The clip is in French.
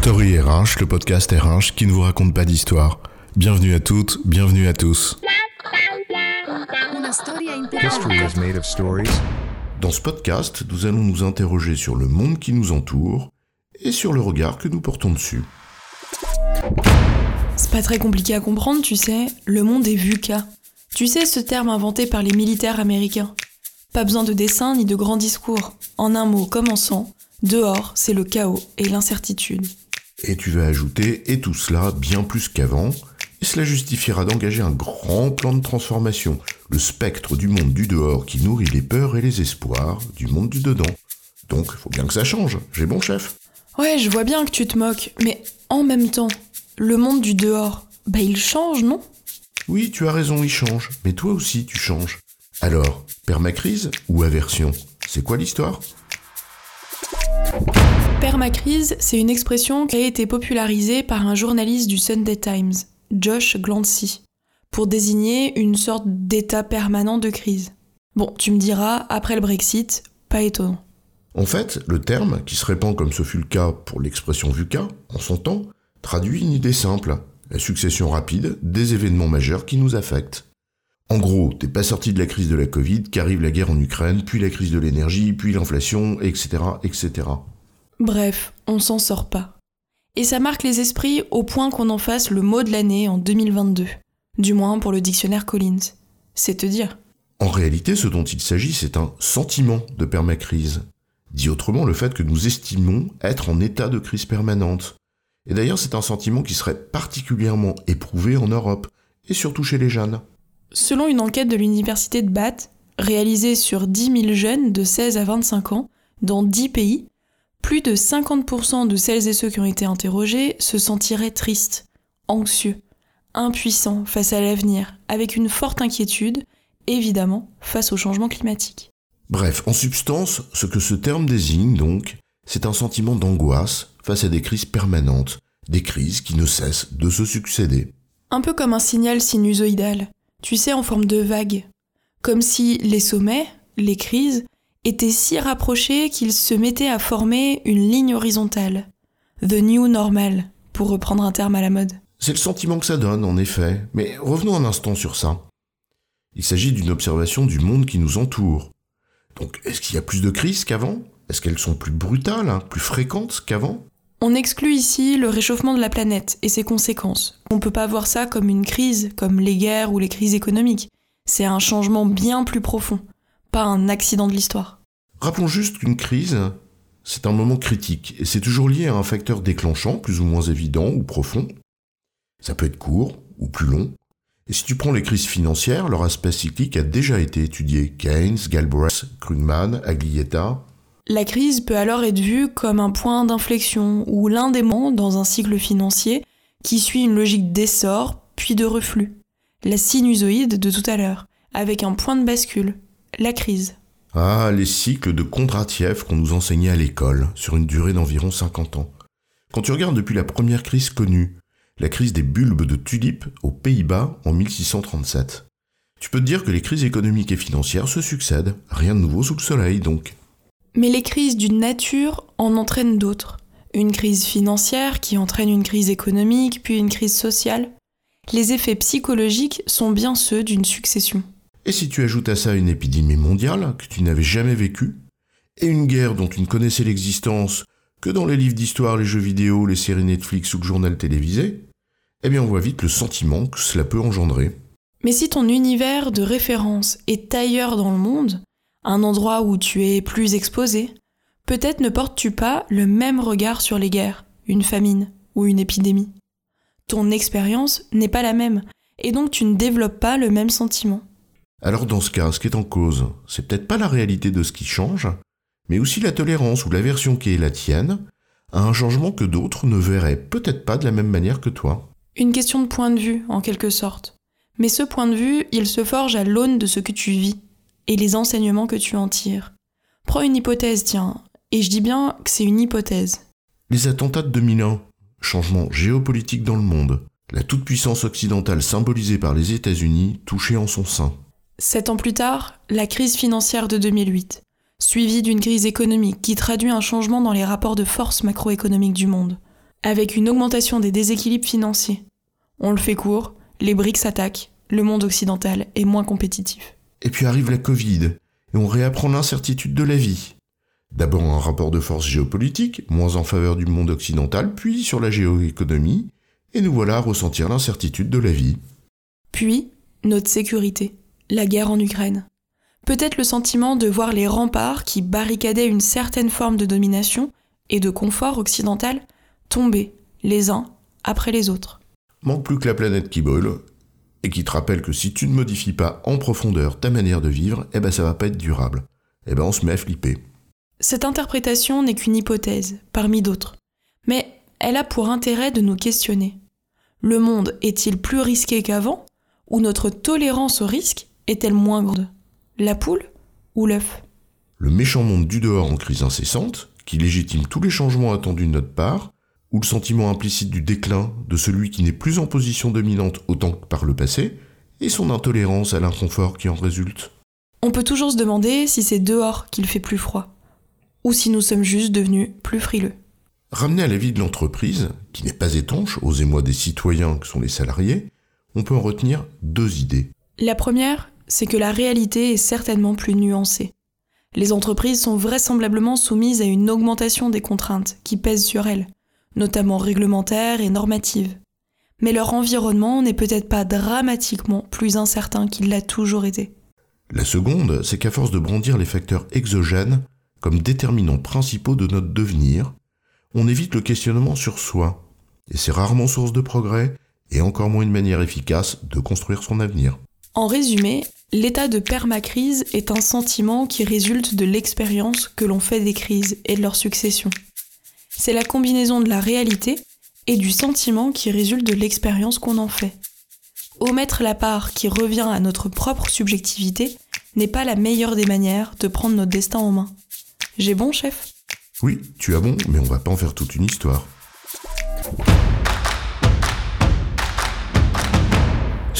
Story RH, le podcast RH qui ne vous raconte pas d'histoire. Bienvenue à toutes, bienvenue à tous. History is made of stories. Dans ce podcast, nous allons nous interroger sur le monde qui nous entoure et sur le regard que nous portons dessus. C'est pas très compliqué à comprendre, tu sais. Le monde est VUCA. Tu sais ce terme inventé par les militaires américains. Pas besoin de dessin ni de grands discours. En un mot commençant, dehors, c'est le chaos et l'incertitude. Et tu vas ajouter, et tout cela bien plus qu'avant, et cela justifiera d'engager un grand plan de transformation, le spectre du monde du dehors qui nourrit les peurs et les espoirs du monde du dedans. Donc, faut bien que ça change, j'ai bon chef. Ouais, je vois bien que tu te moques, mais en même temps, le monde du dehors, bah il change, non? Oui, tu as raison, il change, mais toi aussi tu changes. Alors, permacrise ou aversion? C'est quoi l'histoire? Permacrise, c'est une expression qui a été popularisée par un journaliste du Sunday Times, Josh Glancy, pour désigner une sorte d'état permanent de crise. Bon, tu me diras, après le Brexit, pas étonnant. En fait, le terme, qui se répand comme ce fut le cas pour l'expression VUCA en son temps, traduit une idée simple, la succession rapide des événements majeurs qui nous affectent. En gros, t'es pas sorti de la crise de la Covid, qu'arrive la guerre en Ukraine, puis la crise de l'énergie, puis l'inflation, etc., etc. Bref, on s'en sort pas. Et ça marque les esprits au point qu'on en fasse le mot de l'année en 2022. Du moins pour le dictionnaire Collins. C'est te dire. En réalité, ce dont il s'agit, c'est un sentiment de permacrise. Dit autrement, le fait que nous estimons être en état de crise permanente. Et d'ailleurs, c'est un sentiment qui serait particulièrement éprouvé en Europe, et surtout chez les jeunes. Selon une enquête de l'université de Bath, réalisée sur 10 000 jeunes de 16 à 25 ans, dans 10 pays, plus de 50% de celles et ceux qui ont été interrogés se sentiraient tristes, anxieux, impuissants face à l'avenir, avec une forte inquiétude, évidemment, face au changement climatique. Bref, en substance, ce que ce terme désigne donc, c'est un sentiment d'angoisse face à des crises permanentes, des crises qui ne cessent de se succéder. Un peu comme un signal sinusoïdal, tu sais, en forme de vague. Comme si les sommets, les crises, étaient si rapprochés qu'ils se mettaient à former une ligne horizontale. The new normal, pour reprendre un terme à la mode. C'est le sentiment que ça donne, en effet, mais revenons un instant sur ça. Il s'agit d'une observation du monde qui nous entoure. Donc, est-ce qu'il y a plus de crises qu'avant? Est-ce qu'elles sont plus brutales, hein, plus fréquentes qu'avant? On exclut ici le réchauffement de la planète et ses conséquences. On peut pas voir ça comme une crise, comme les guerres ou les crises économiques. C'est un changement bien plus profond, pas un accident de l'histoire. Rappelons juste qu'une crise, c'est un moment critique, et c'est toujours lié à un facteur déclenchant, plus ou moins évident ou profond. Ça peut être court ou plus long. Et si tu prends les crises financières, leur aspect cyclique a déjà été étudié. Keynes, Galbraith, Krugman, Aglietta. La crise peut alors être vue comme un point d'inflexion ou l'un des moments dans un cycle financier qui suit une logique d'essor puis de reflux. La sinusoïde de tout à l'heure, avec un point de bascule, la crise. Ah, les cycles de Kondratiev qu'on nous enseignait à l'école, sur une durée d'environ 50 ans. Quand tu regardes depuis la première crise connue, la crise des bulbes de tulipes aux Pays-Bas en 1637. Tu peux te dire que les crises économiques et financières se succèdent, rien de nouveau sous le soleil donc. Mais les crises d'une nature en entraînent d'autres. Une crise financière qui entraîne une crise économique, puis une crise sociale. Les effets psychologiques sont bien ceux d'une succession. Et si tu ajoutes à ça une épidémie mondiale que tu n'avais jamais vécue, et une guerre dont tu ne connaissais l'existence que dans les livres d'histoire, les jeux vidéo, les séries Netflix ou le journal télévisé, eh bien on voit vite le sentiment que cela peut engendrer. Mais si ton univers de référence est ailleurs dans le monde, un endroit où tu es plus exposé, peut-être ne portes-tu pas le même regard sur les guerres, une famine ou une épidémie. Ton expérience n'est pas la même, et donc tu ne développes pas le même sentiment. Alors dans ce cas, ce qui est en cause, c'est peut-être pas la réalité de ce qui change, mais aussi la tolérance ou l'aversion qui est la tienne à un changement que d'autres ne verraient peut-être pas de la même manière que toi. Une question de point de vue, en quelque sorte. Mais ce point de vue, il se forge à l'aune de ce que tu vis et les enseignements que tu en tires. Prends une hypothèse, tiens, et je dis bien que c'est une hypothèse. Les attentats de 2001, changement géopolitique dans le monde, la toute-puissance occidentale symbolisée par les États-Unis touchée en son sein. Sept ans plus tard, la crise financière de 2008, suivie d'une crise économique qui traduit un changement dans les rapports de force macroéconomiques du monde. avec une augmentation des déséquilibres financiers. On le fait court, les BRICS s'attaquent, le monde occidental est moins compétitif. Et puis arrive la Covid, et on réapprend l'incertitude de la vie. D'abord un rapport de force géopolitique, moins en faveur du monde occidental, puis sur la géoéconomie, et nous voilà à ressentir l'incertitude de la vie. Puis, notre sécurité, la guerre en Ukraine. Peut-être le sentiment de voir les remparts qui barricadaient une certaine forme de domination et de confort occidental tomber, les uns après les autres. Manque plus que la planète qui brûle, et qui te rappelle que si tu ne modifies pas en profondeur ta manière de vivre, eh ben ça va pas être durable. Eh ben on se met à flipper. Cette interprétation n'est qu'une hypothèse, parmi d'autres. Mais elle a pour intérêt de nous questionner. Le monde est-il plus risqué qu'avant Ou notre tolérance au risque est-elle moins grande La poule ou l'œuf? Le méchant monde du dehors en crise incessante, qui légitime tous les changements attendus de notre part, ou le sentiment implicite du déclin de celui qui n'est plus en position dominante autant que par le passé, et son intolérance à l'inconfort qui en résulte. On peut toujours se demander si c'est dehors qu'il fait plus froid, ou si nous sommes juste devenus plus frileux. Ramené à la vie de l'entreprise, qui n'est pas étanche aux émois des citoyens que sont les salariés, on peut en retenir deux idées. La première, c'est que la réalité est certainement plus nuancée. Les entreprises sont vraisemblablement soumises à une augmentation des contraintes qui pèsent sur elles, notamment réglementaires et normatives. Mais leur environnement n'est peut-être pas dramatiquement plus incertain qu'il l'a toujours été. La seconde, c'est qu'à force de brandir les facteurs exogènes comme déterminants principaux de notre devenir, on évite le questionnement sur soi, et c'est rarement source de progrès, et encore moins une manière efficace de construire son avenir. En résumé, l'état de permacrise est un sentiment qui résulte de l'expérience que l'on fait des crises et de leur succession. C'est la combinaison de la réalité et du sentiment qui résulte de l'expérience qu'on en fait. Omettre la part qui revient à notre propre subjectivité n'est pas la meilleure des manières de prendre notre destin en main. J'ai bon, chef? Oui, tu as bon, mais on va pas en faire toute une histoire.